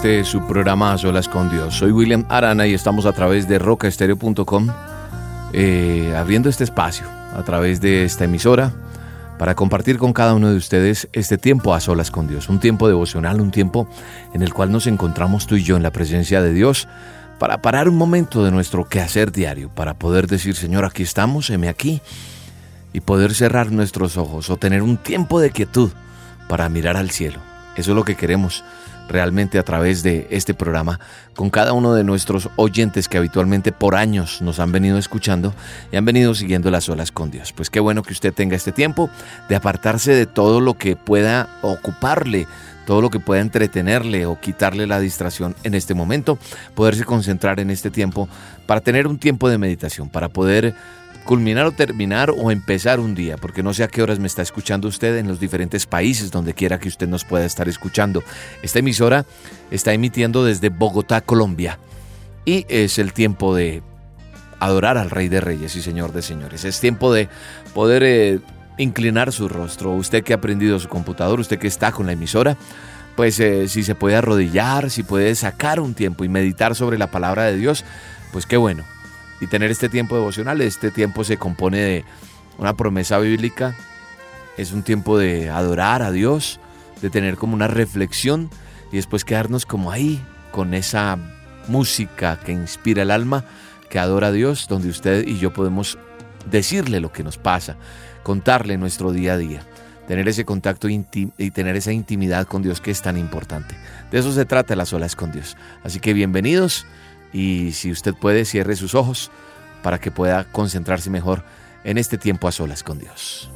Este su programa A Solas con Dios. Soy William Arana y estamos a través de rocaestereo.com eh, abriendo este espacio a través de esta emisora para compartir con cada uno de ustedes este tiempo a solas con Dios, un tiempo devocional, un tiempo en el cual nos encontramos tú y yo en la presencia de Dios para parar un momento de nuestro quehacer diario, para poder decir, Señor, aquí estamos, heme aquí, y poder cerrar nuestros ojos o tener un tiempo de quietud para mirar al cielo. Eso es lo que queremos realmente a través de este programa con cada uno de nuestros oyentes que habitualmente por años nos han venido escuchando y han venido siguiendo las olas con Dios. Pues qué bueno que usted tenga este tiempo de apartarse de todo lo que pueda ocuparle todo lo que pueda entretenerle o quitarle la distracción en este momento, poderse concentrar en este tiempo para tener un tiempo de meditación, para poder culminar o terminar o empezar un día, porque no sé a qué horas me está escuchando usted en los diferentes países donde quiera que usted nos pueda estar escuchando. Esta emisora está emitiendo desde Bogotá, Colombia, y es el tiempo de adorar al Rey de Reyes y Señor de Señores. Es tiempo de poder eh, inclinar su rostro. Usted que ha aprendido su computador, usted que está con la emisora, pues eh, si se puede arrodillar, si puede sacar un tiempo y meditar sobre la palabra de Dios, pues qué bueno y tener este tiempo devocional. Este tiempo se compone de una promesa bíblica, es un tiempo de adorar a Dios, de tener como una reflexión y después quedarnos como ahí con esa música que inspira el alma, que adora a Dios, donde usted y yo podemos decirle lo que nos pasa, contarle nuestro día a día, tener ese contacto y tener esa intimidad con Dios que es tan importante. De eso se trata las olas con Dios. Así que bienvenidos y si usted puede, cierre sus ojos para que pueda concentrarse mejor en este tiempo a solas con Dios.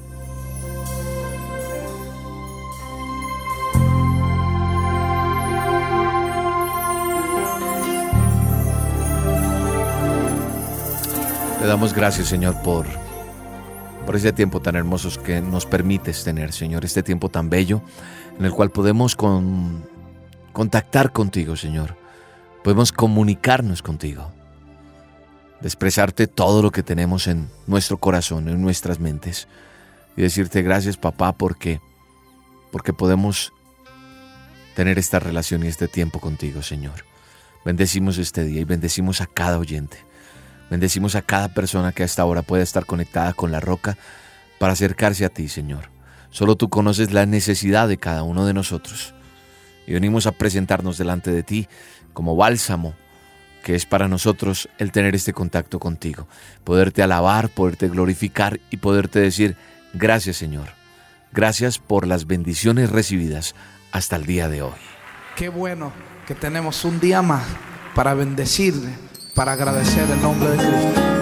Le damos gracias, Señor, por, por ese tiempo tan hermoso que nos permites tener, Señor, este tiempo tan bello en el cual podemos con, contactar contigo, Señor podemos comunicarnos contigo, de expresarte todo lo que tenemos en nuestro corazón, en nuestras mentes, y decirte gracias papá porque, porque podemos tener esta relación y este tiempo contigo, Señor. Bendecimos este día y bendecimos a cada oyente. Bendecimos a cada persona que a esta hora pueda estar conectada con la roca para acercarse a ti, Señor. Solo tú conoces la necesidad de cada uno de nosotros. Y venimos a presentarnos delante de ti como bálsamo que es para nosotros el tener este contacto contigo, poderte alabar, poderte glorificar y poderte decir, gracias Señor, gracias por las bendiciones recibidas hasta el día de hoy. Qué bueno que tenemos un día más para bendecir, para agradecer el nombre de Cristo.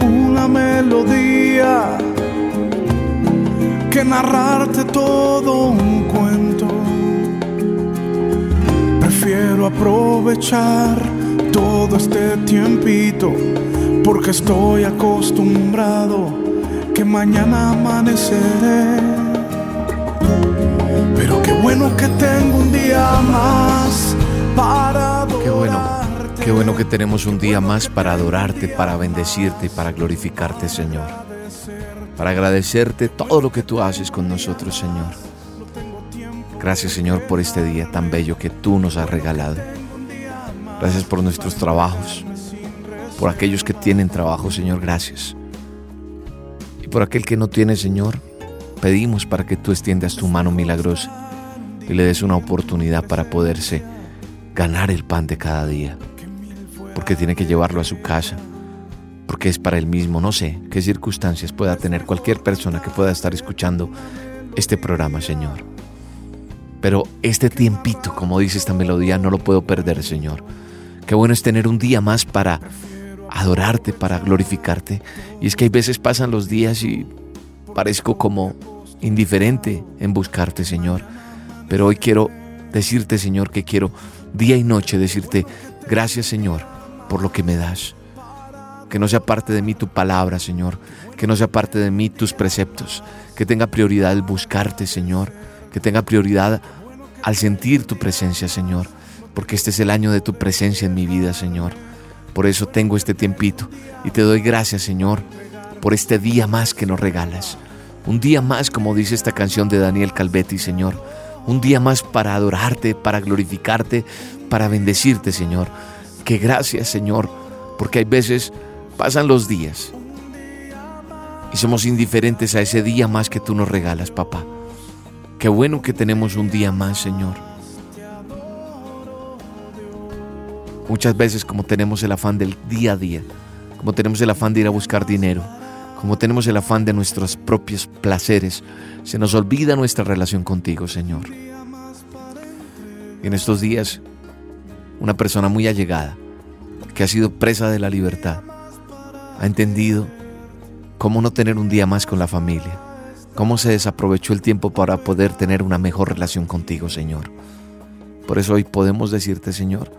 Una melodía que narrarte todo un cuento. Prefiero aprovechar todo este tiempito porque estoy acostumbrado que mañana amaneceré pero qué bueno que tengo un día más para qué bueno que tenemos un día más para adorarte, para bendecirte, para glorificarte, Señor. Para agradecerte todo lo que tú haces con nosotros, Señor. Gracias Señor por este día tan bello que tú nos has regalado. Gracias por nuestros trabajos, por aquellos que tienen trabajo, Señor, gracias. Y por aquel que no tiene, Señor, pedimos para que tú extiendas tu mano milagrosa y le des una oportunidad para poderse ganar el pan de cada día. Porque tiene que llevarlo a su casa, porque es para él mismo. No sé qué circunstancias pueda tener cualquier persona que pueda estar escuchando este programa, Señor. Pero este tiempito, como dice esta melodía, no lo puedo perder, Señor. Qué bueno es tener un día más para adorarte, para glorificarte. Y es que hay veces pasan los días y parezco como indiferente en buscarte, Señor. Pero hoy quiero decirte, Señor, que quiero día y noche decirte, gracias, Señor, por lo que me das. Que no sea parte de mí tu palabra, Señor. Que no sea parte de mí tus preceptos. Que tenga prioridad el buscarte, Señor. Que tenga prioridad al sentir tu presencia, Señor porque este es el año de tu presencia en mi vida, Señor. Por eso tengo este tiempito y te doy gracias, Señor, por este día más que nos regalas. Un día más, como dice esta canción de Daniel Calvetti, Señor. Un día más para adorarte, para glorificarte, para bendecirte, Señor. Que gracias, Señor, porque hay veces pasan los días y somos indiferentes a ese día más que tú nos regalas, papá. Qué bueno que tenemos un día más, Señor. Muchas veces como tenemos el afán del día a día, como tenemos el afán de ir a buscar dinero, como tenemos el afán de nuestros propios placeres, se nos olvida nuestra relación contigo, Señor. en estos días, una persona muy allegada, que ha sido presa de la libertad, ha entendido cómo no tener un día más con la familia, cómo se desaprovechó el tiempo para poder tener una mejor relación contigo, Señor. Por eso hoy podemos decirte, Señor,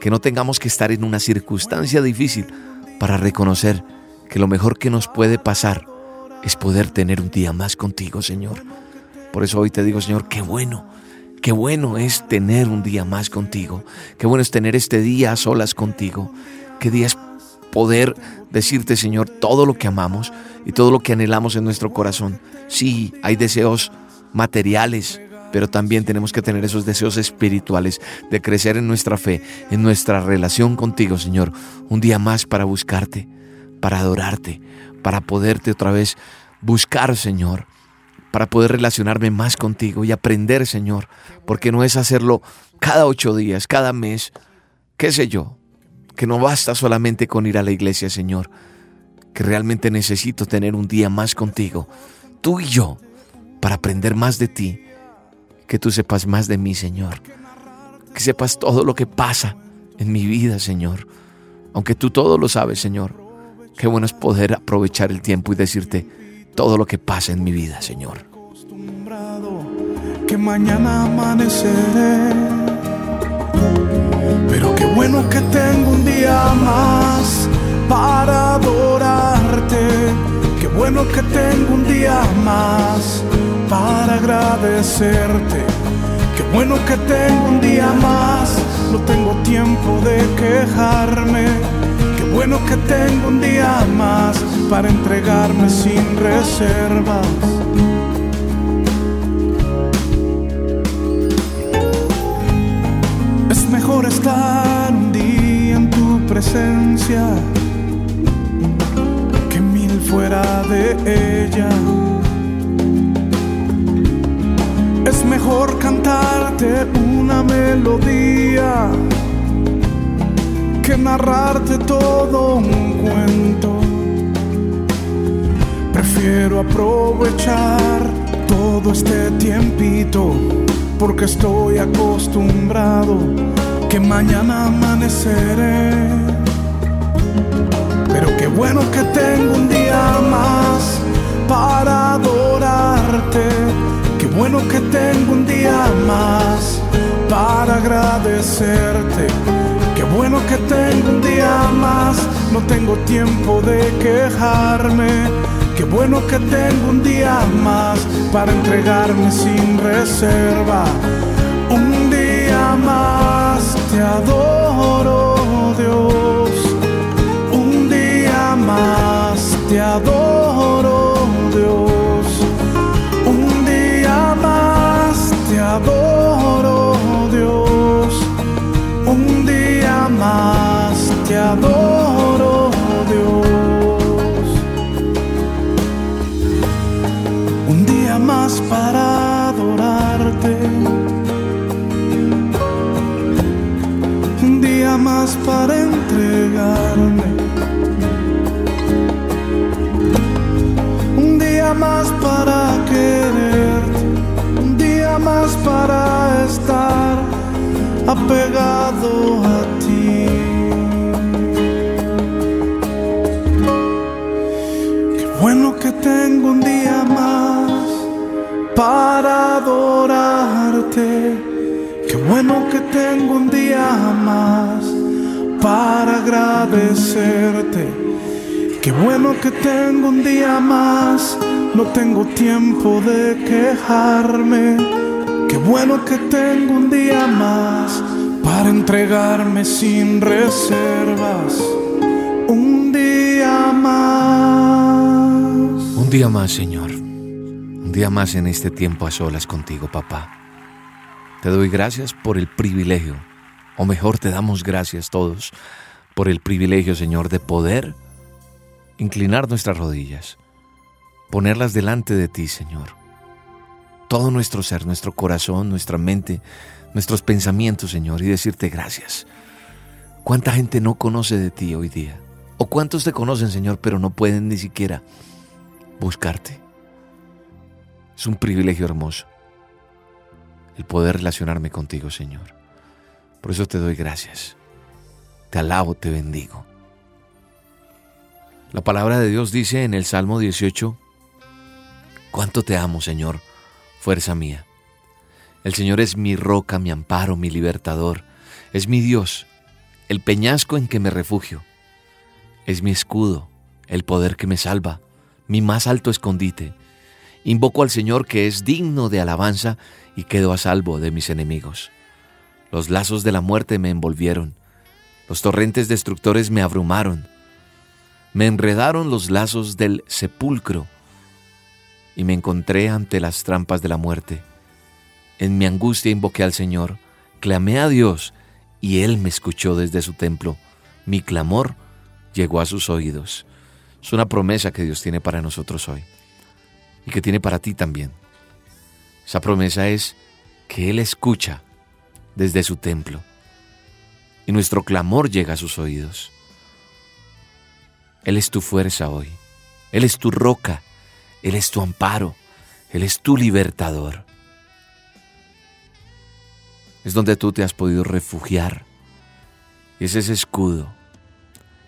que no tengamos que estar en una circunstancia difícil para reconocer que lo mejor que nos puede pasar es poder tener un día más contigo, Señor. Por eso hoy te digo, Señor, qué bueno, qué bueno es tener un día más contigo, qué bueno es tener este día a solas contigo, qué día es poder decirte, Señor, todo lo que amamos y todo lo que anhelamos en nuestro corazón. Sí, hay deseos materiales, pero también tenemos que tener esos deseos espirituales de crecer en nuestra fe, en nuestra relación contigo, Señor. Un día más para buscarte, para adorarte, para poderte otra vez buscar, Señor, para poder relacionarme más contigo y aprender, Señor, porque no es hacerlo cada ocho días, cada mes, qué sé yo, que no basta solamente con ir a la iglesia, Señor, que realmente necesito tener un día más contigo, tú y yo, para aprender más de ti que tú sepas más de mí, Señor. Que sepas todo lo que pasa en mi vida, Señor. Aunque tú todo lo sabes, Señor. Qué bueno es poder aprovechar el tiempo y decirte todo lo que pasa en mi vida, Señor. Que mañana amaneceré. Pero qué bueno que tengo un día más para adorarte. Qué bueno que tengo un día más para agradecerte. Qué bueno que tengo un día más, no tengo tiempo de quejarme. Bueno que tengo un día más para entregarme sin reservas. Es mejor estar un día en tu presencia que mil fuera de ella. Es mejor cantarte una narrarte todo un cuento. Prefiero aprovechar todo este tiempito porque estoy acostumbrado que mañana amaneceré. Pero qué bueno que tengo un día más para adorarte bueno que tengo un día más para agradecerte. Bueno que tengo un día más, no tengo tiempo de quejarme. Qué bueno que tengo un día más para entregarme sin reserva. Un día más te adoro, Dios. Un día más te adoro, Dios. te adoro. Adoro, Dios. Un día más para adorarte. Un día más para entregarme. Un día más para quererte. Un día más para estar apegado a ti. Agradecerte. Qué bueno que tengo un día más, no tengo tiempo de quejarme. Qué bueno que tengo un día más para entregarme sin reservas. Un día más. Un día más, Señor. Un día más en este tiempo a solas contigo, papá. Te doy gracias por el privilegio, o mejor te damos gracias todos, por el privilegio, Señor, de poder inclinar nuestras rodillas, ponerlas delante de ti, Señor. Todo nuestro ser, nuestro corazón, nuestra mente, nuestros pensamientos, Señor, y decirte gracias. ¿Cuánta gente no conoce de ti hoy día? ¿O cuántos te conocen, Señor, pero no pueden ni siquiera buscarte? Es un privilegio hermoso el poder relacionarme contigo, Señor. Por eso te doy gracias. Te alabo, te bendigo. La palabra de Dios dice en el Salmo 18, cuánto te amo, Señor, fuerza mía. El Señor es mi roca, mi amparo, mi libertador. Es mi Dios, el peñasco en que me refugio. Es mi escudo, el poder que me salva, mi más alto escondite. Invoco al Señor que es digno de alabanza y quedo a salvo de mis enemigos. Los lazos de la muerte me envolvieron, los torrentes destructores me abrumaron, me enredaron los lazos del sepulcro y me encontré ante las trampas de la muerte. En mi angustia invoqué al Señor, clamé a Dios y Él me escuchó desde su templo. Mi clamor llegó a sus oídos. Es una promesa que Dios tiene para nosotros hoy y que tiene para ti también. Esa promesa es que Él escucha desde su templo y nuestro clamor llega a sus oídos. Él es tu fuerza hoy, Él es tu roca, Él es tu amparo, Él es tu libertador. Es donde tú te has podido refugiar. Y es ese escudo.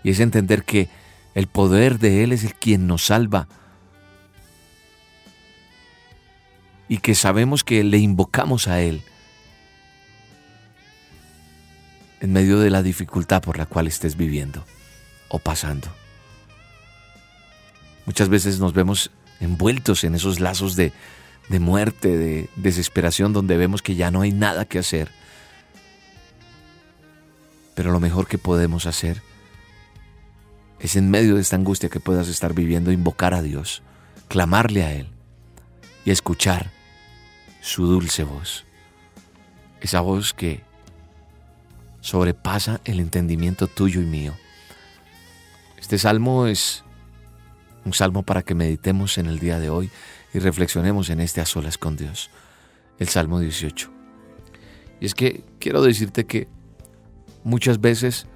Y es entender que el poder de Él es el quien nos salva y que sabemos que le invocamos a Él en medio de la dificultad por la cual estés viviendo o pasando. Muchas veces nos vemos envueltos en esos lazos de, de muerte, de desesperación, donde vemos que ya no hay nada que hacer. Pero lo mejor que podemos hacer es en medio de esta angustia que puedas estar viviendo, invocar a Dios, clamarle a Él y escuchar su dulce voz. Esa voz que sobrepasa el entendimiento tuyo y mío. Este salmo es un salmo para que meditemos en el día de hoy y reflexionemos en este a solas con Dios, el Salmo 18. Y es que quiero decirte que muchas veces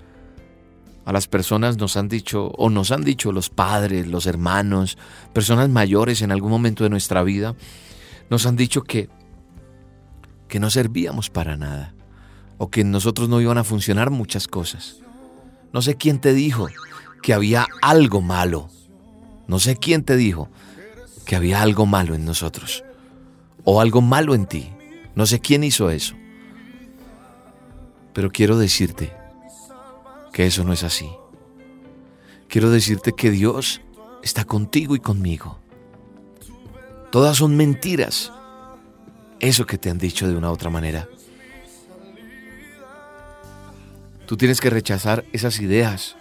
a las personas nos han dicho, o nos han dicho los padres, los hermanos, personas mayores en algún momento de nuestra vida, nos han dicho que, que no servíamos para nada, o que en nosotros no iban a funcionar muchas cosas. No sé quién te dijo que había algo malo. No sé quién te dijo que había algo malo en nosotros, o algo malo en ti. No sé quién hizo eso. Pero quiero decirte que eso no es así. Quiero decirte que Dios está contigo y conmigo. Todas son mentiras. Eso que te han dicho de una u otra manera. Tú tienes que rechazar esas ideas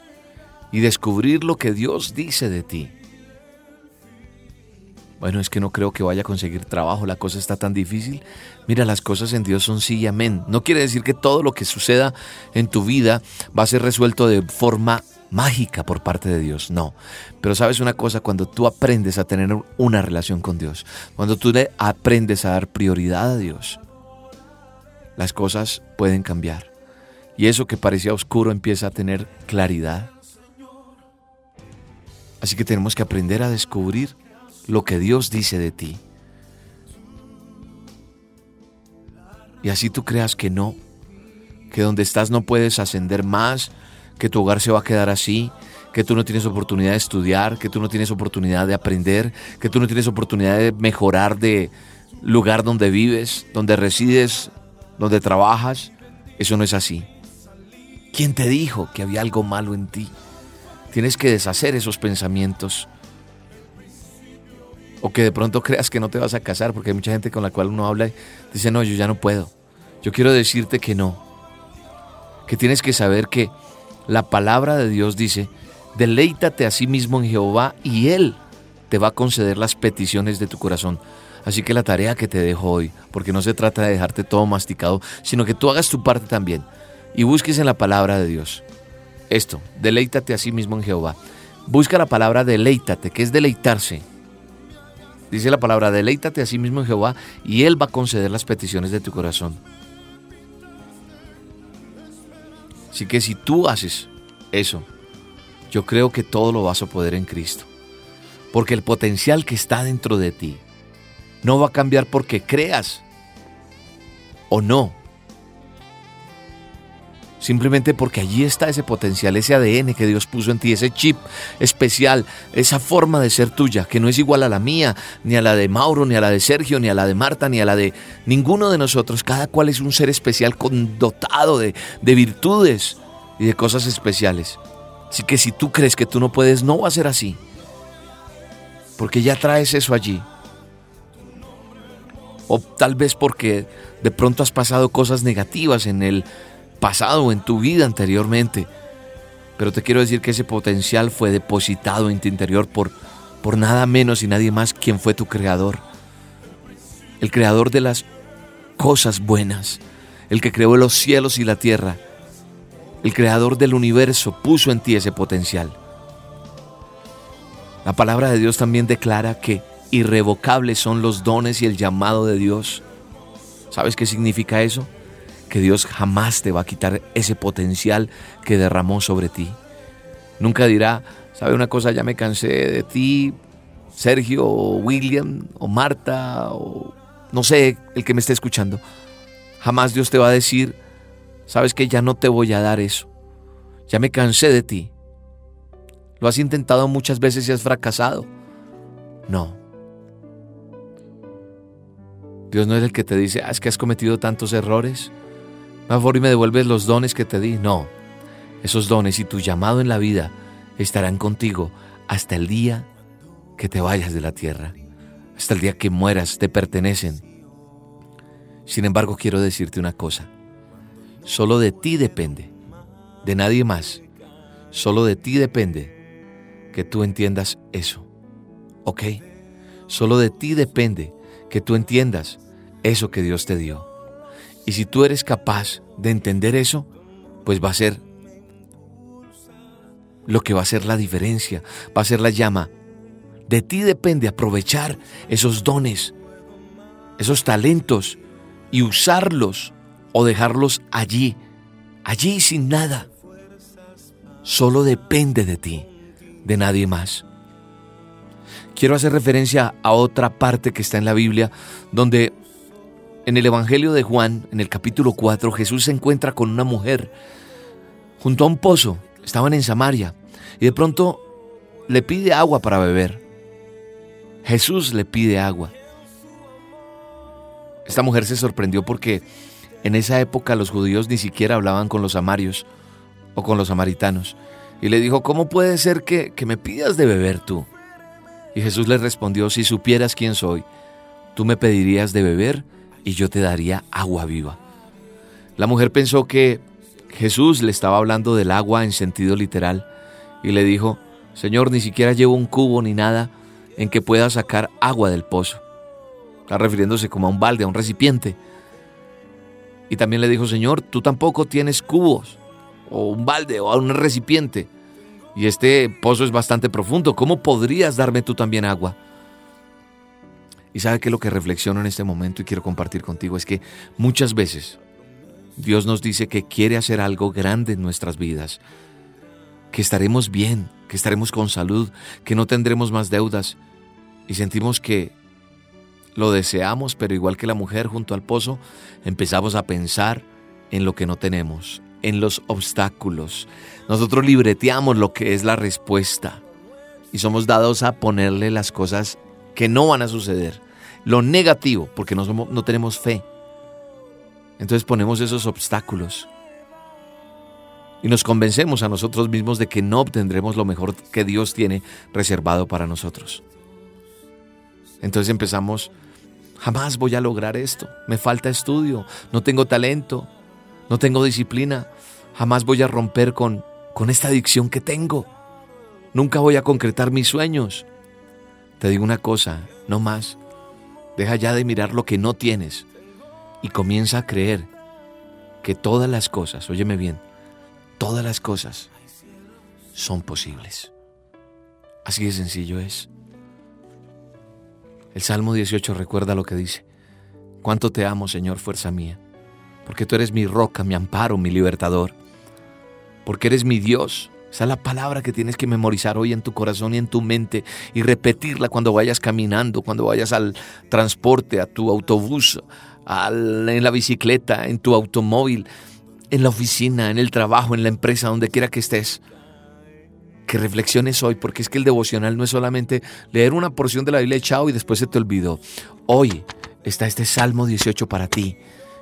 y descubrir lo que Dios dice de ti. Bueno, es que no creo que vaya a conseguir trabajo, la cosa está tan difícil. Mira, las cosas en Dios son sí y amén. No quiere decir que todo lo que suceda en tu vida va a ser resuelto de forma mágica por parte de Dios, no. Pero sabes una cosa, cuando tú aprendes a tener una relación con Dios, cuando tú le aprendes a dar prioridad a Dios, las cosas pueden cambiar. Y eso que parecía oscuro empieza a tener claridad. Así que tenemos que aprender a descubrir lo que Dios dice de ti. Y así tú creas que no, que donde estás no puedes ascender más, que tu hogar se va a quedar así, que tú no tienes oportunidad de estudiar, que tú no tienes oportunidad de aprender, que tú no tienes oportunidad de mejorar de lugar donde vives, donde resides, donde trabajas. Eso no es así. ¿Quién te dijo que había algo malo en ti? Tienes que deshacer esos pensamientos. O que de pronto creas que no te vas a casar, porque hay mucha gente con la cual uno habla y dice, no, yo ya no puedo. Yo quiero decirte que no. Que tienes que saber que la palabra de Dios dice, deleítate a sí mismo en Jehová y Él te va a conceder las peticiones de tu corazón. Así que la tarea que te dejo hoy, porque no se trata de dejarte todo masticado, sino que tú hagas tu parte también y busques en la palabra de Dios. Esto, deleítate a sí mismo en Jehová. Busca la palabra deleítate, que es deleitarse. Dice la palabra, deleítate a sí mismo en Jehová y Él va a conceder las peticiones de tu corazón. Así que si tú haces eso, yo creo que todo lo vas a poder en Cristo. Porque el potencial que está dentro de ti no va a cambiar porque creas o no. Simplemente porque allí está ese potencial, ese ADN que Dios puso en ti, ese chip especial, esa forma de ser tuya, que no es igual a la mía, ni a la de Mauro, ni a la de Sergio, ni a la de Marta, ni a la de ninguno de nosotros. Cada cual es un ser especial dotado de, de virtudes y de cosas especiales. Así que si tú crees que tú no puedes, no va a ser así. Porque ya traes eso allí. O tal vez porque de pronto has pasado cosas negativas en el pasado en tu vida anteriormente. Pero te quiero decir que ese potencial fue depositado en tu interior por, por nada menos y nadie más quien fue tu creador. El creador de las cosas buenas, el que creó los cielos y la tierra, el creador del universo puso en ti ese potencial. La palabra de Dios también declara que irrevocables son los dones y el llamado de Dios. ¿Sabes qué significa eso? Que Dios jamás te va a quitar ese potencial que derramó sobre ti. Nunca dirá, ¿sabe una cosa? Ya me cansé de ti, Sergio, o William, o Marta, o no sé, el que me esté escuchando. Jamás Dios te va a decir, sabes que ya no te voy a dar eso. Ya me cansé de ti. Lo has intentado muchas veces y has fracasado. No. Dios no es el que te dice, ah, es que has cometido tantos errores. Mejor y me devuelves los dones que te di. No, esos dones y tu llamado en la vida estarán contigo hasta el día que te vayas de la tierra, hasta el día que mueras, te pertenecen. Sin embargo, quiero decirte una cosa. Solo de ti depende, de nadie más. Solo de ti depende que tú entiendas eso. ¿Ok? Solo de ti depende que tú entiendas eso que Dios te dio. Y si tú eres capaz de entender eso, pues va a ser lo que va a ser la diferencia, va a ser la llama. De ti depende aprovechar esos dones, esos talentos y usarlos o dejarlos allí, allí sin nada. Solo depende de ti, de nadie más. Quiero hacer referencia a otra parte que está en la Biblia donde en el Evangelio de Juan, en el capítulo 4, Jesús se encuentra con una mujer junto a un pozo. Estaban en Samaria y de pronto le pide agua para beber. Jesús le pide agua. Esta mujer se sorprendió porque en esa época los judíos ni siquiera hablaban con los samarios o con los samaritanos. Y le dijo, ¿cómo puede ser que, que me pidas de beber tú? Y Jesús le respondió, si supieras quién soy, tú me pedirías de beber y yo te daría agua viva. La mujer pensó que Jesús le estaba hablando del agua en sentido literal y le dijo, Señor, ni siquiera llevo un cubo ni nada en que pueda sacar agua del pozo. Está refiriéndose como a un balde, a un recipiente. Y también le dijo, Señor, tú tampoco tienes cubos, o un balde, o un recipiente. Y este pozo es bastante profundo. ¿Cómo podrías darme tú también agua? Y sabe que lo que reflexiono en este momento y quiero compartir contigo es que muchas veces Dios nos dice que quiere hacer algo grande en nuestras vidas, que estaremos bien, que estaremos con salud, que no tendremos más deudas y sentimos que lo deseamos, pero igual que la mujer junto al pozo, empezamos a pensar en lo que no tenemos, en los obstáculos. Nosotros libreteamos lo que es la respuesta y somos dados a ponerle las cosas que no van a suceder, lo negativo, porque no, no tenemos fe. Entonces ponemos esos obstáculos. Y nos convencemos a nosotros mismos de que no obtendremos lo mejor que Dios tiene reservado para nosotros. Entonces empezamos, jamás voy a lograr esto, me falta estudio, no tengo talento, no tengo disciplina, jamás voy a romper con, con esta adicción que tengo, nunca voy a concretar mis sueños. Te digo una cosa, no más, deja ya de mirar lo que no tienes y comienza a creer que todas las cosas, óyeme bien, todas las cosas son posibles. Así de sencillo es. El Salmo 18 recuerda lo que dice. Cuánto te amo, Señor, fuerza mía, porque tú eres mi roca, mi amparo, mi libertador, porque eres mi Dios. Esa es la palabra que tienes que memorizar hoy en tu corazón y en tu mente y repetirla cuando vayas caminando, cuando vayas al transporte, a tu autobús, en la bicicleta, en tu automóvil en la oficina, en el trabajo, en la empresa, donde quiera que estés. Que reflexiones hoy, porque es que el devocional no es solamente leer una porción de la Biblia chao y después se te olvidó. Hoy está este Salmo 18 para ti.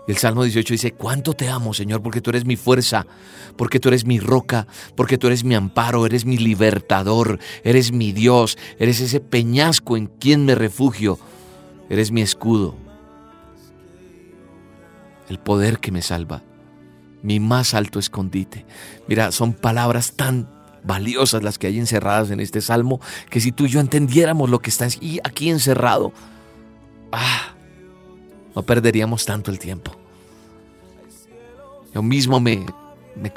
El Salmo 18 dice, ¿cuánto te amo, Señor? Porque tú eres mi fuerza, porque tú eres mi roca, porque tú eres mi amparo, eres mi libertador, eres mi Dios, eres ese peñasco en quien me refugio, eres mi escudo, el poder que me salva mi más alto escondite. Mira, son palabras tan valiosas las que hay encerradas en este salmo, que si tú y yo entendiéramos lo que está aquí encerrado, ah, no perderíamos tanto el tiempo. Yo mismo me, me,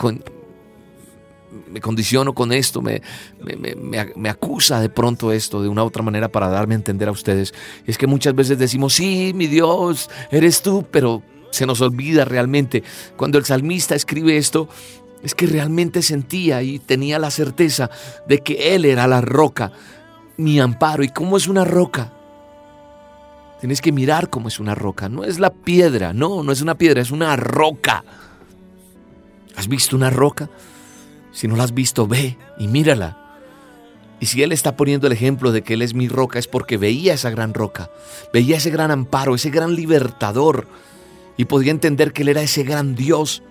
condiciono con esto, me, me, me, acusa de pronto esto de una otra manera para darme a entender a ustedes. Es que muchas veces decimos, sí, mi Dios, eres tú, pero se nos olvida realmente. Cuando el salmista escribe esto, es que realmente sentía y tenía la certeza de que Él era la roca, mi amparo. ¿Y cómo es una roca? Tienes que mirar cómo es una roca. No es la piedra, no, no es una piedra, es una roca. ¿Has visto una roca? Si no la has visto, ve y mírala. Y si Él está poniendo el ejemplo de que Él es mi roca, es porque veía esa gran roca, veía ese gran amparo, ese gran libertador y podía entender que Él era ese gran Dios,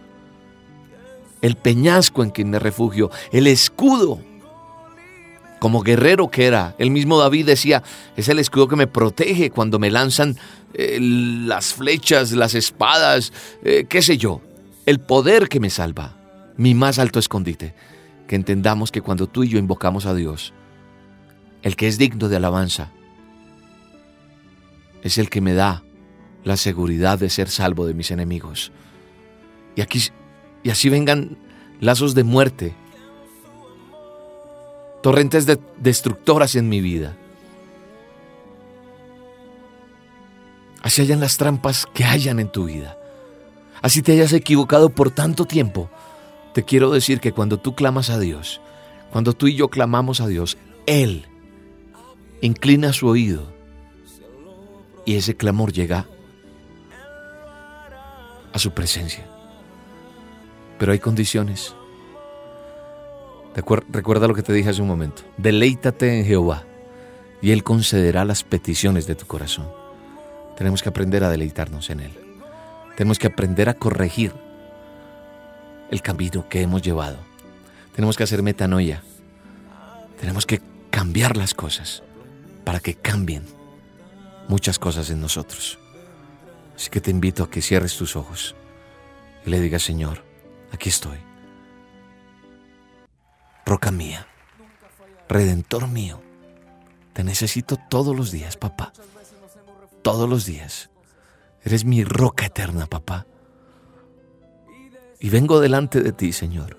el peñasco en quien me refugio, el escudo. Como guerrero que era, el mismo David decía, es el escudo que me protege cuando me lanzan eh, las flechas, las espadas, eh, qué sé yo, el poder que me salva, mi más alto escondite. Que entendamos que cuando tú y yo invocamos a Dios, el que es digno de alabanza, es el que me da la seguridad de ser salvo de mis enemigos. Y aquí y así vengan lazos de muerte, torrentes de, destructoras en mi vida. Así hayan las trampas que hayan en tu vida. Así te hayas equivocado por tanto tiempo. Te quiero decir que cuando tú clamas a Dios, cuando tú y yo clamamos a Dios, Él inclina su oído y ese clamor llega a su presencia. Pero hay condiciones. Recuerda lo que te dije hace un momento. Deleítate en Jehová y Él concederá las peticiones de tu corazón. Tenemos que aprender a deleitarnos en Él. Tenemos que aprender a corregir el camino que hemos llevado. Tenemos que hacer metanoia. Tenemos que cambiar las cosas para que cambien muchas cosas en nosotros. Así que te invito a que cierres tus ojos y le digas, Señor, aquí estoy. Roca mía, redentor mío, Te necesito todos los días, papá. Todos los días. Eres mi roca eterna, papá. Y vengo delante de ti, Señor,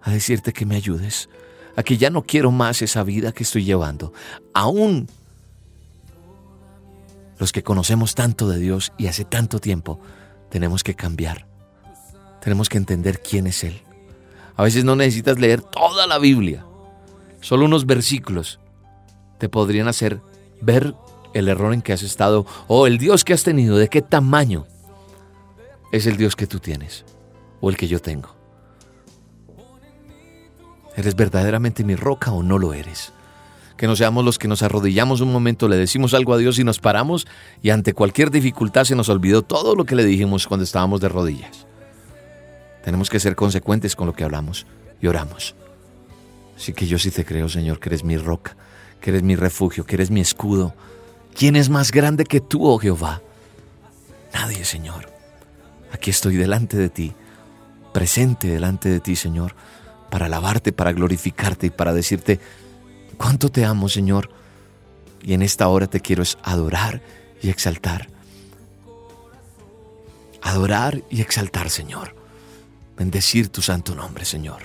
a decirte que me ayudes, a que ya no quiero más esa vida que estoy llevando. Aún los que conocemos tanto de Dios y hace tanto tiempo, tenemos que cambiar. Tenemos que entender quién es Él. A veces no necesitas leer toda la Biblia. Solo unos versículos te podrían hacer ver el error en que has estado o el Dios que has tenido, de qué tamaño es el Dios que tú tienes o el que yo tengo. ¿Eres verdaderamente mi roca o no lo eres? Que no seamos los que nos arrodillamos un momento, le decimos algo a Dios y nos paramos y ante cualquier dificultad se nos olvidó todo lo que le dijimos cuando estábamos de rodillas. Tenemos que ser consecuentes con lo que hablamos y oramos. Así que yo sí te creo, Señor, que eres mi roca, que eres mi refugio, que eres mi escudo. ¿Quién es más grande que tú, oh Jehová? Nadie, Señor. Aquí estoy delante de ti, presente delante de ti, Señor, para alabarte, para glorificarte y para decirte cuánto te amo, Señor. Y en esta hora te quiero es adorar y exaltar. Adorar y exaltar, Señor. Bendecir tu santo nombre, Señor.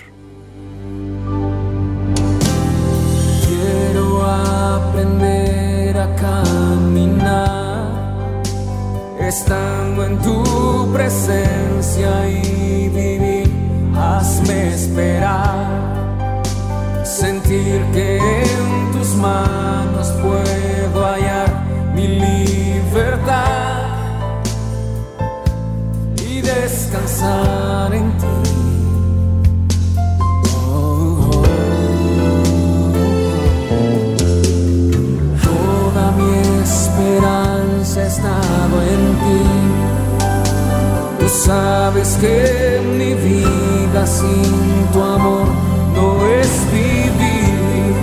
Quiero aprender a caminar, estando en tu presencia y vivir. Hazme esperar, sentir que en tus manos puedo hallar descansar en ti. Oh, Toda mi esperanza ha estado en ti. Tú sabes que mi vida sin tu amor no es vivir.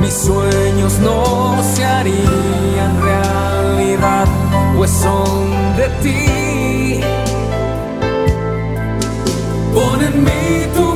Mis sueños no se harían realidad, pues son de ti. Pon en mí tu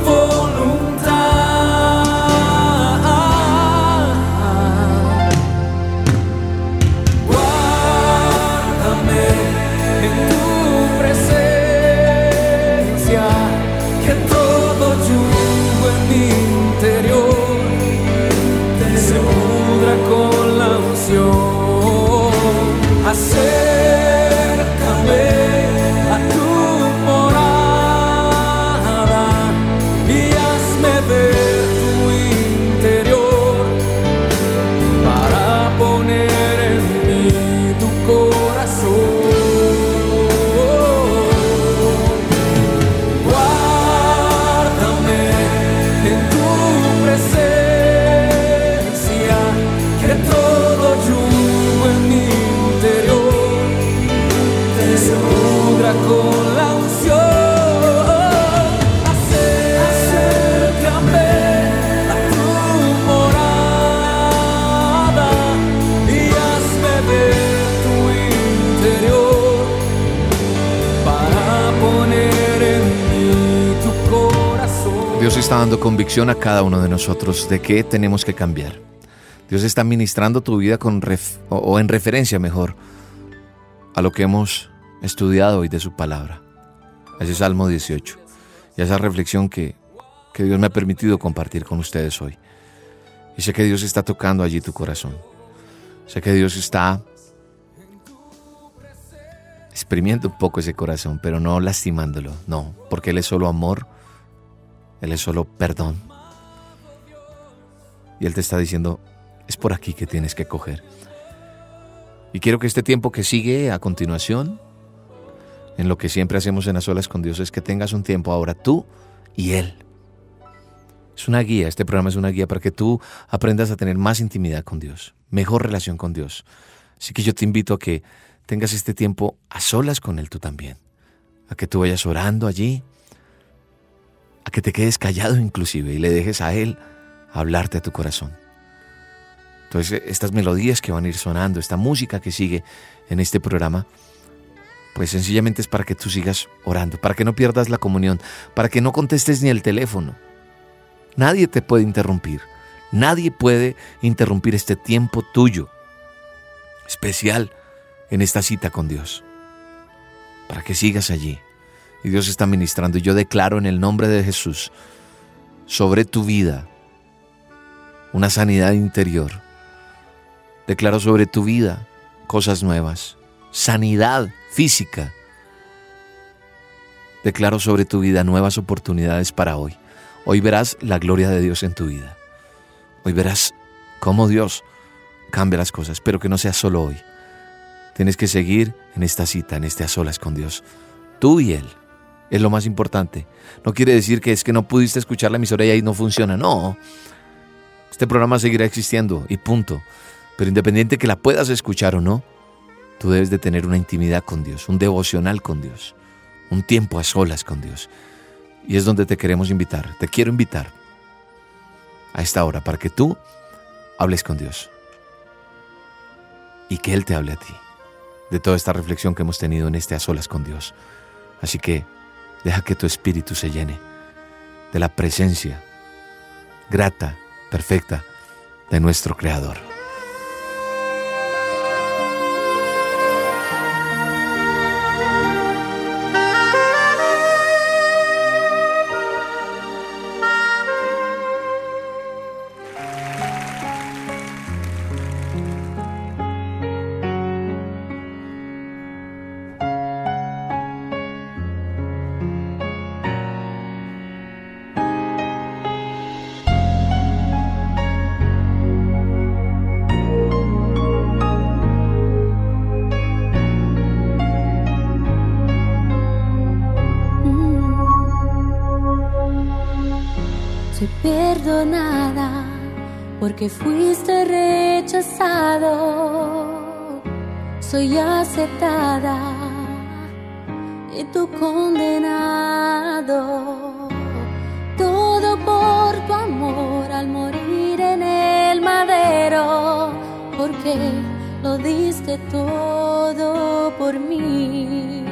está dando convicción a cada uno de nosotros de que tenemos que cambiar. Dios está ministrando tu vida con ref- o- en referencia mejor a lo que hemos estudiado hoy de su palabra. Ese Salmo 18 y esa reflexión que, que Dios me ha permitido compartir con ustedes hoy. Y sé que Dios está tocando allí tu corazón. Sé que Dios está exprimiendo un poco ese corazón, pero no lastimándolo, no, porque Él es solo amor, Él es solo perdón. Y Él te está diciendo, es por aquí que tienes que coger. Y quiero que este tiempo que sigue a continuación, en lo que siempre hacemos en las olas con Dios, es que tengas un tiempo ahora tú y Él. Es una guía, este programa es una guía para que tú aprendas a tener más intimidad con Dios, mejor relación con Dios. Así que yo te invito a que tengas este tiempo a solas con Él tú también, a que tú vayas orando allí, a que te quedes callado inclusive y le dejes a Él hablarte a tu corazón. Entonces estas melodías que van a ir sonando, esta música que sigue en este programa, pues sencillamente es para que tú sigas orando, para que no pierdas la comunión, para que no contestes ni el teléfono. Nadie te puede interrumpir. Nadie puede interrumpir este tiempo tuyo, especial en esta cita con Dios, para que sigas allí. Y Dios está ministrando. Y yo declaro en el nombre de Jesús sobre tu vida una sanidad interior. Declaro sobre tu vida cosas nuevas, sanidad física. Declaro sobre tu vida nuevas oportunidades para hoy. Hoy verás la gloria de Dios en tu vida. Hoy verás cómo Dios cambia las cosas, pero que no sea solo hoy. Tienes que seguir en esta cita, en este a solas con Dios. Tú y Él. Es lo más importante. No quiere decir que es que no pudiste escuchar la emisora y ahí no funciona. No. Este programa seguirá existiendo y punto. Pero independiente que la puedas escuchar o no, tú debes de tener una intimidad con Dios, un devocional con Dios, un tiempo a solas con Dios. Y es donde te queremos invitar. Te quiero invitar a esta hora para que tú hables con Dios y que Él te hable a ti de toda esta reflexión que hemos tenido en este a solas con Dios. Así que deja que tu espíritu se llene de la presencia grata, perfecta de nuestro Creador. Porque fuiste rechazado. Soy aceptada y tú condenado. Todo por tu amor al morir en el madero. Porque lo diste todo por mí.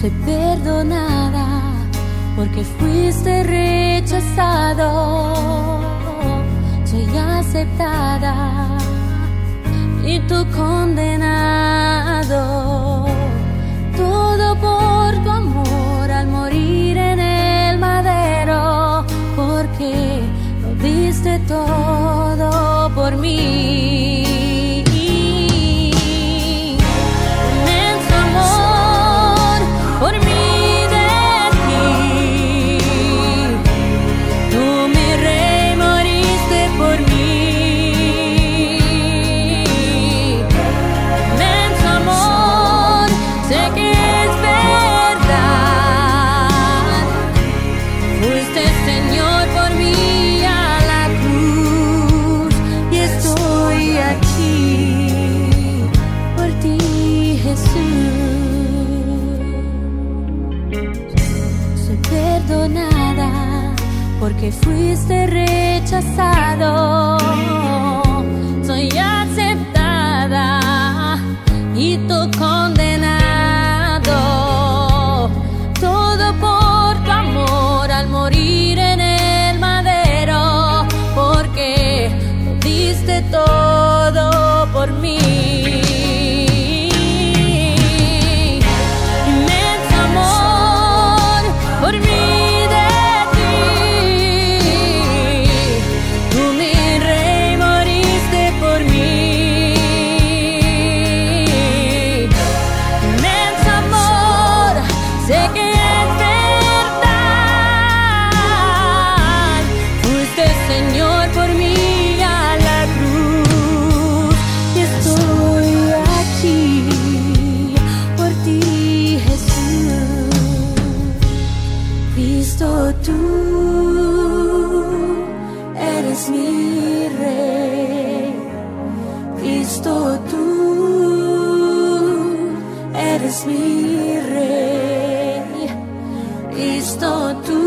Soy perdonada porque fuiste rechazado, soy aceptada y tú condenado. Todo por tu amor al morir en el madero, porque lo diste todo por mí. Rechazado. Cristo, tú eres mi rey. Cristo, tú eres mi rey. Cristo, tú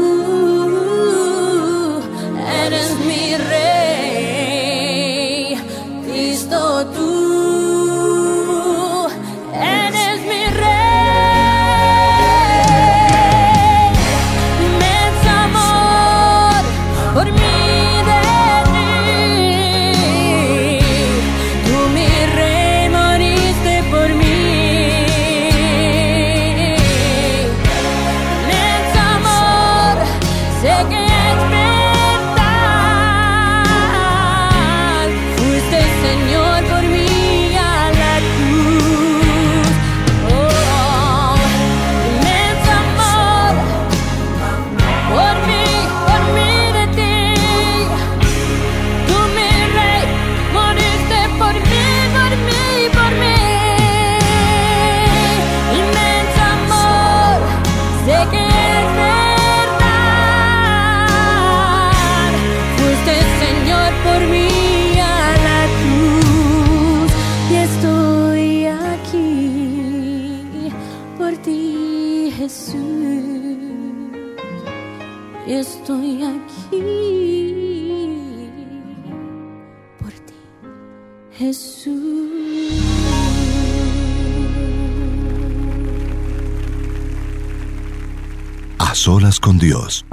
solas con Dios.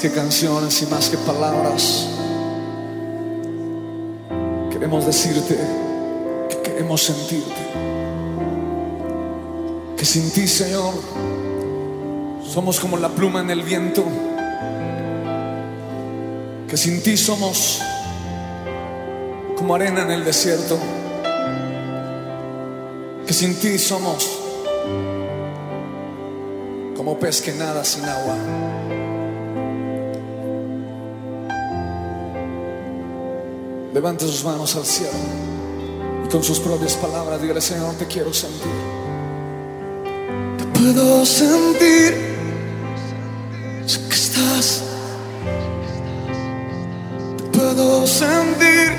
que canciones y más que palabras, queremos decirte que queremos sentirte. Que sin ti, Señor, somos como la pluma en el viento. Que sin ti somos como arena en el desierto. Que sin ti somos como pez que nada sin agua. Levante sus manos al cielo y con sus propias palabras dígale, Señor, te quiero sentir. Te puedo sentir. Sé que estás. Te puedo sentir.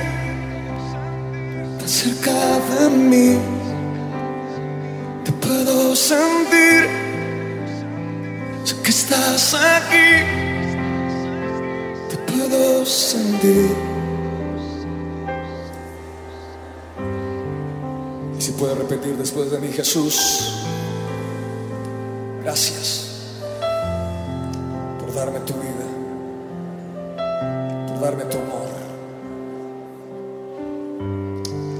Tan cerca de mí. Te puedo sentir. Sé que estás aquí. Te puedo sentir. puede repetir después de mí, Jesús, gracias por darme tu vida, por darme tu amor.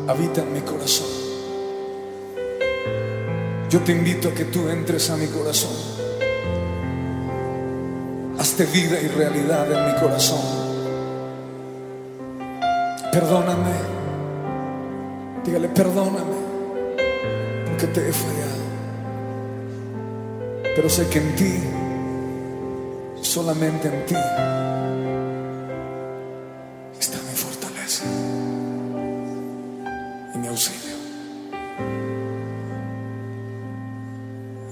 Habita en mi corazón. Yo te invito a que tú entres a mi corazón. Hazte vida y realidad en mi corazón. Perdóname. Dígale, perdóname que te he fallado, pero sé que en ti, solamente en ti, está mi fortaleza y mi auxilio.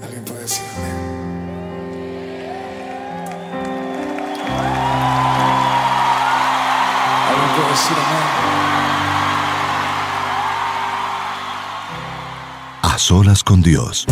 ¿Alguien puede decirme? ¿Alguien puede decirme? solas con Dios.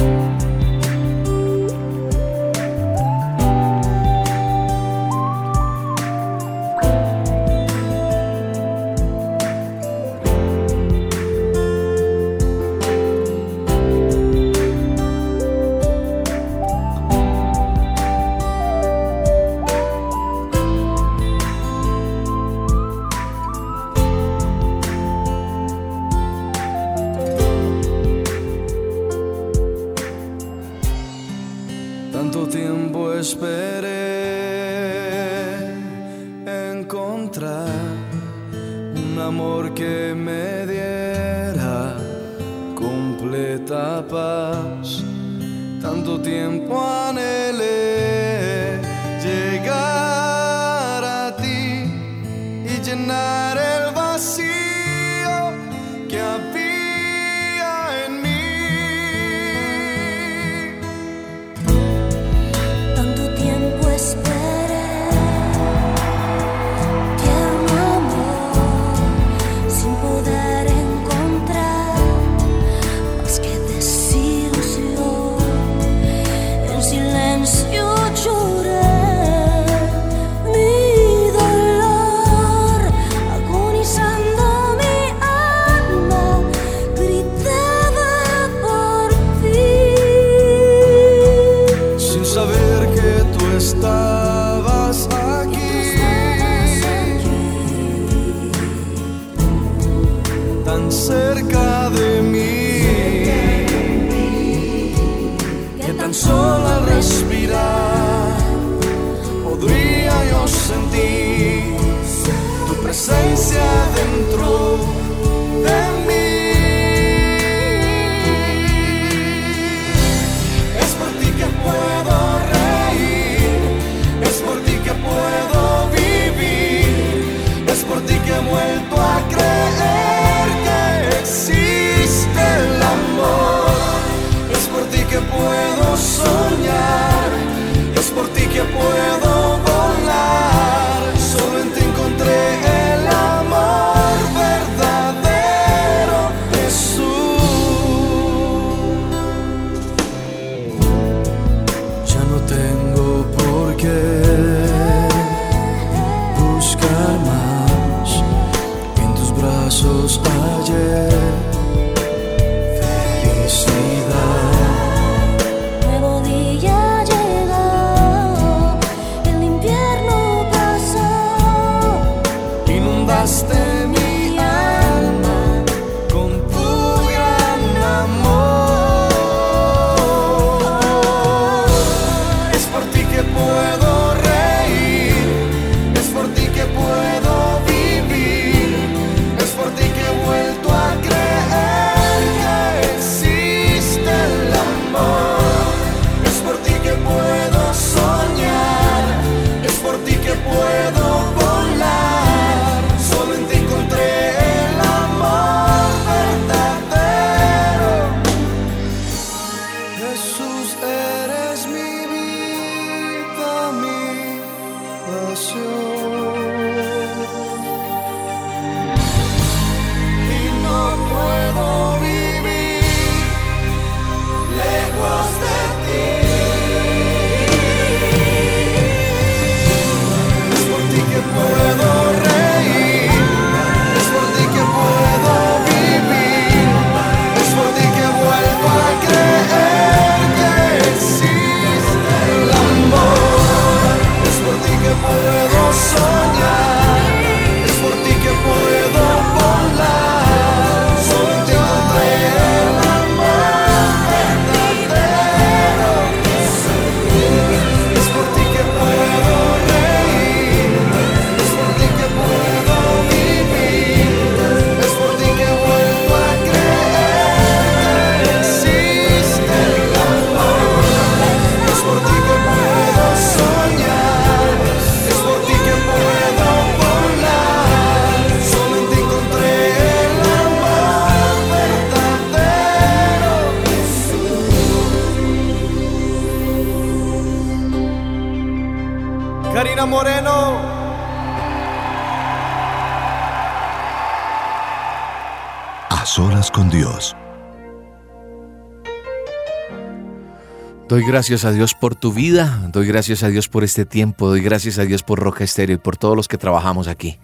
Doy gracias a Dios por tu vida, doy gracias a Dios por este tiempo, doy gracias a Dios por Roca Estéreo y por todos los que trabajamos aquí.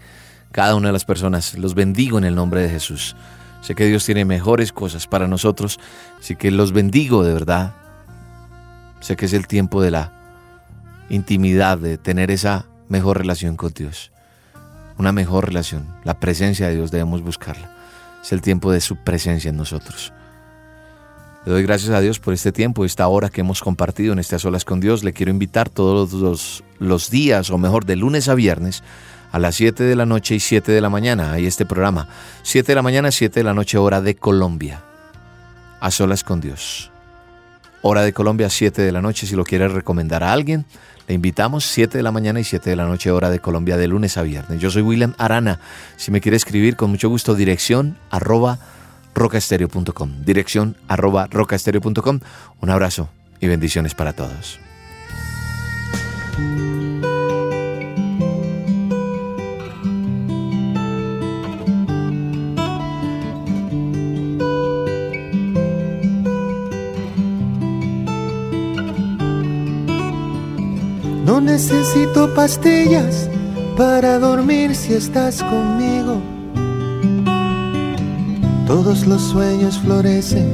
Cada una de las personas, los bendigo en el nombre de Jesús. Sé que Dios tiene mejores cosas para nosotros, así que los bendigo de verdad. Sé que es el tiempo de la intimidad, de tener esa mejor relación con Dios. Una mejor relación. La presencia de Dios debemos buscarla. Es el tiempo de su presencia en nosotros. Le doy gracias a Dios por este tiempo, esta hora que hemos compartido en estas solas con Dios. Le quiero invitar todos los, días, o mejor, de lunes a viernes, a las 7 de la noche y 7 de la mañana. Hay este programa. 7 de la mañana, 7 de la noche, hora de Colombia. A solas con Dios. Hora de Colombia, 7 de la noche. Si lo quiere recomendar a alguien, le invitamos 7 de la mañana y 7 de la noche, hora de Colombia, de lunes a viernes. Yo soy William Arana. Si me quiere escribir, con mucho gusto, dirección arroba rocastereo.com. Dirección arroba rocastereo.com. Un abrazo y bendiciones para todos. No necesito pastillas para dormir si estás conmigo. Todos los sueños florecen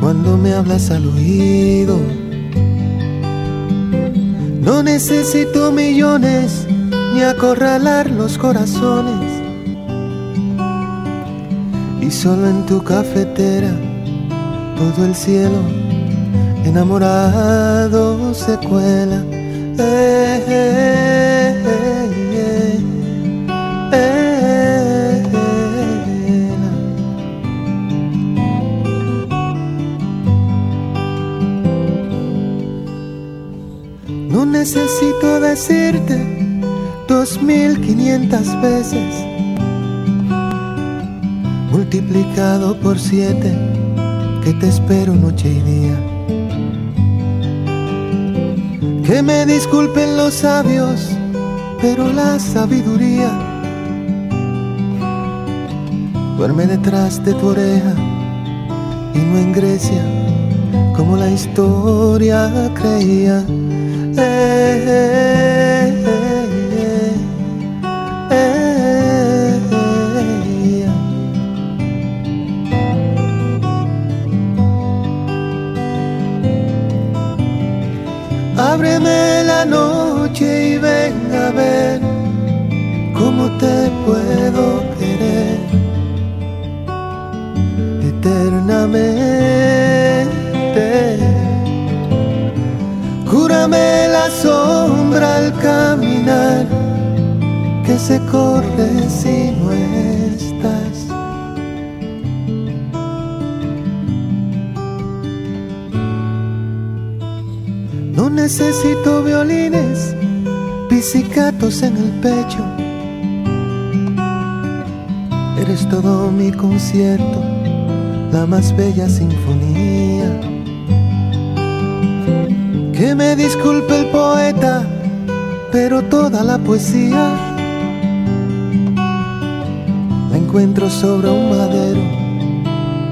cuando me hablas al oído. No necesito millones ni acorralar los corazones. Y solo en tu cafetera todo el cielo enamorado se cuela. Eh, eh, eh, necesito decirte dos mil quinientas veces multiplicado por siete que te espero noche y día. Que me disculpen los sabios, pero la sabiduría duerme detrás de tu oreja y no en Grecia, como la historia creía. Ábreme la noche y ven a ver cómo te puedo si no estás. No necesito violines, pisicatos en el pecho. Eres todo mi concierto, la más bella sinfonía. Que me disculpe el poeta, pero toda la poesía encuentro sobre un madero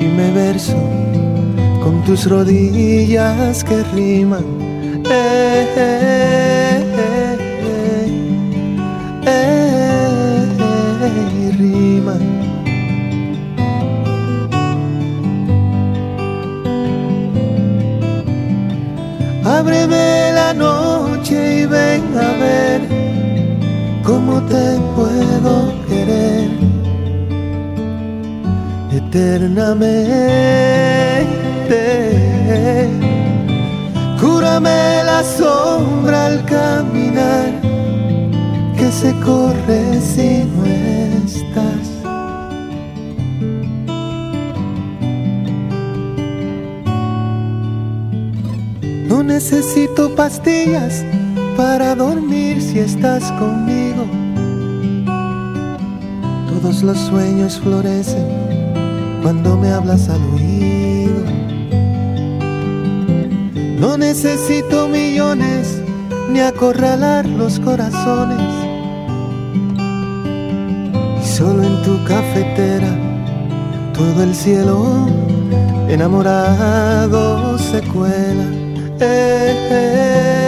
y me verso con tus rodillas que riman. Eh, eh, eh, eternamente. Cúrame la sombra al caminar que se corre si no estás. No necesito pastillas para dormir si estás conmigo. Todos los sueños florecen cuando me hablas al oído. No necesito millones ni acorralar los corazones. Y solo en tu cafetera todo el cielo enamorado se cuela. Eh, eh, eh,